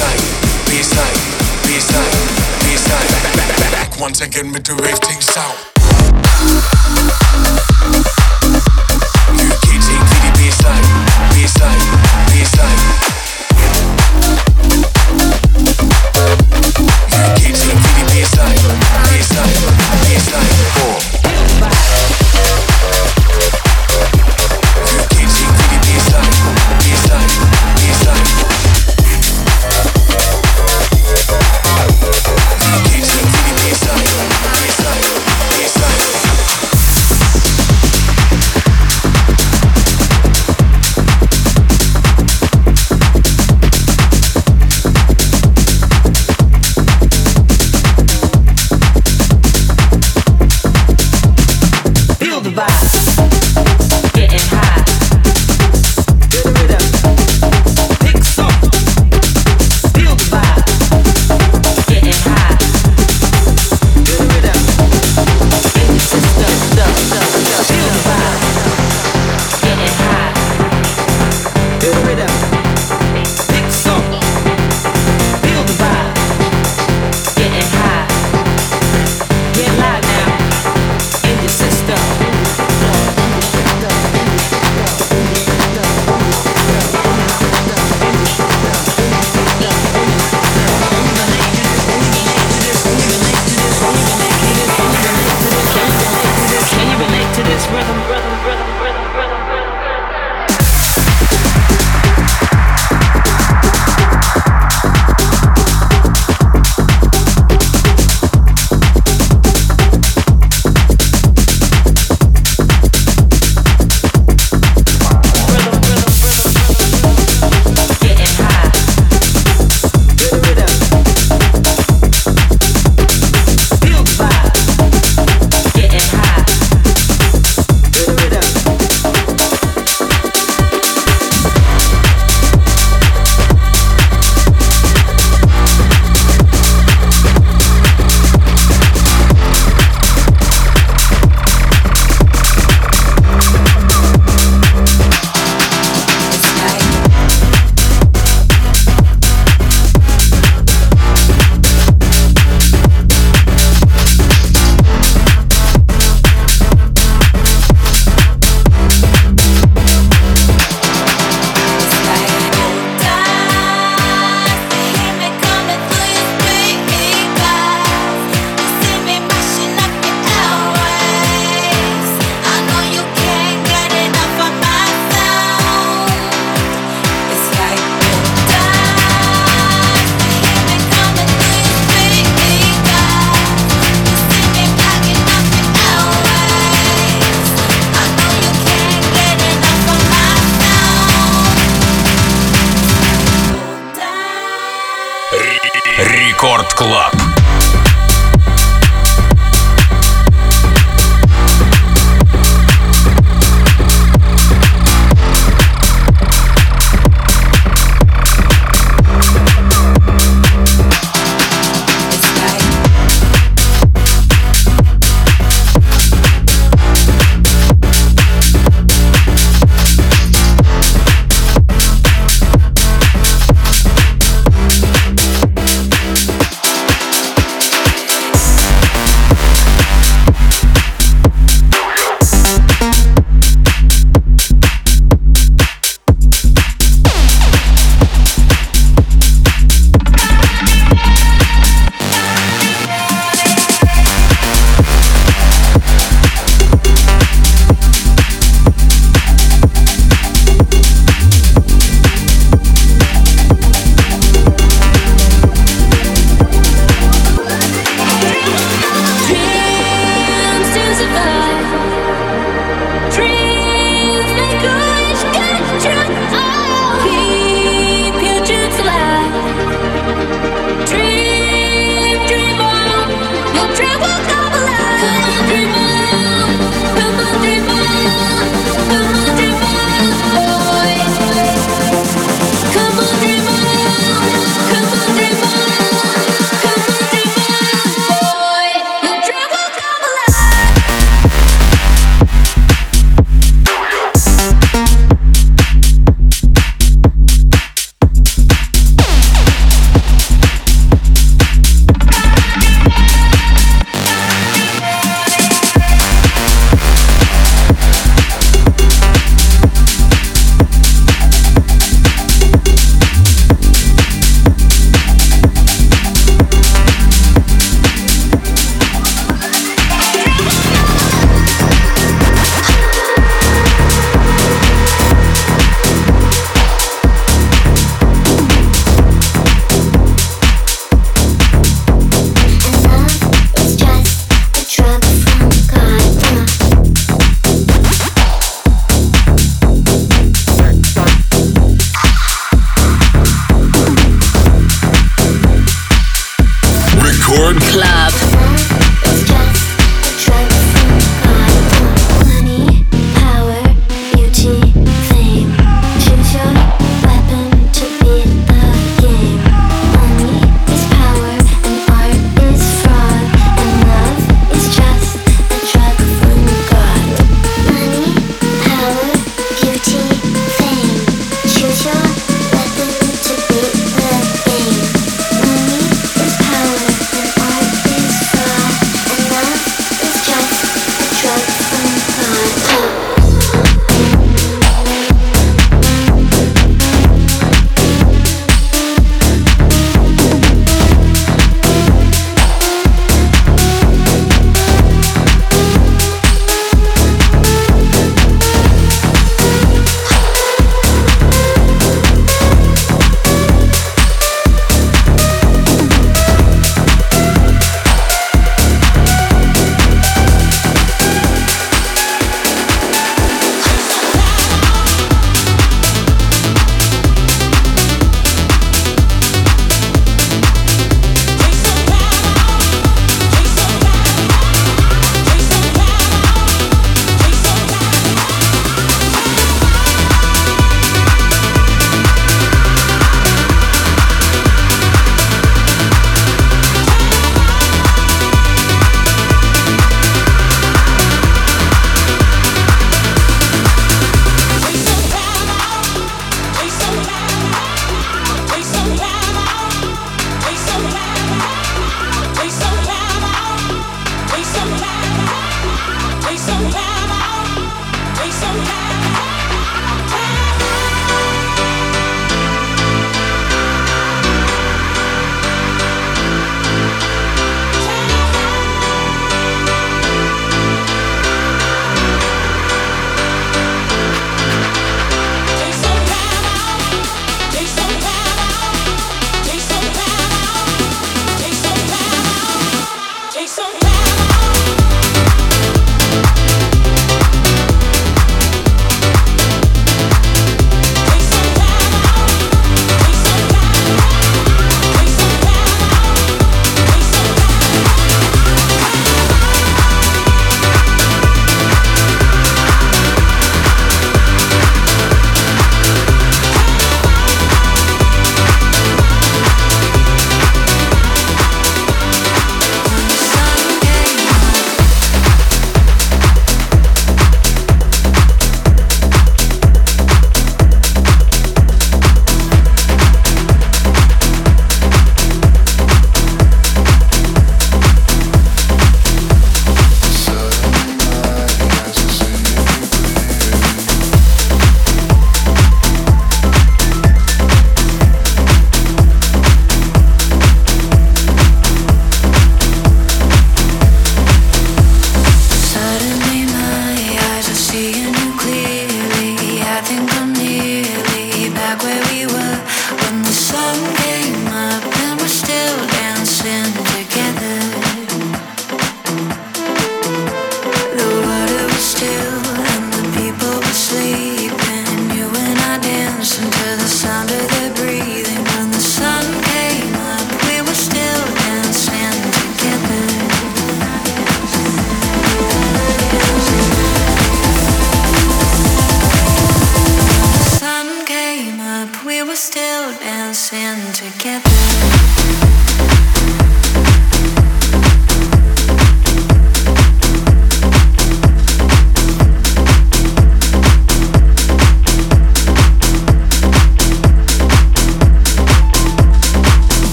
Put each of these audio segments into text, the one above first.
side, B side, B side, B side. Back, back, back, back. Once again with the wave things out.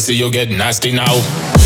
See you you'll get nasty now.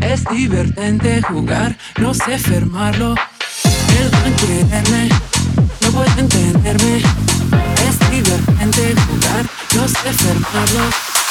Es divertente jugar, no sé fermarlo. Deben quererme, no pueden tenerme. Es divertente jugar, no sé fermarlo.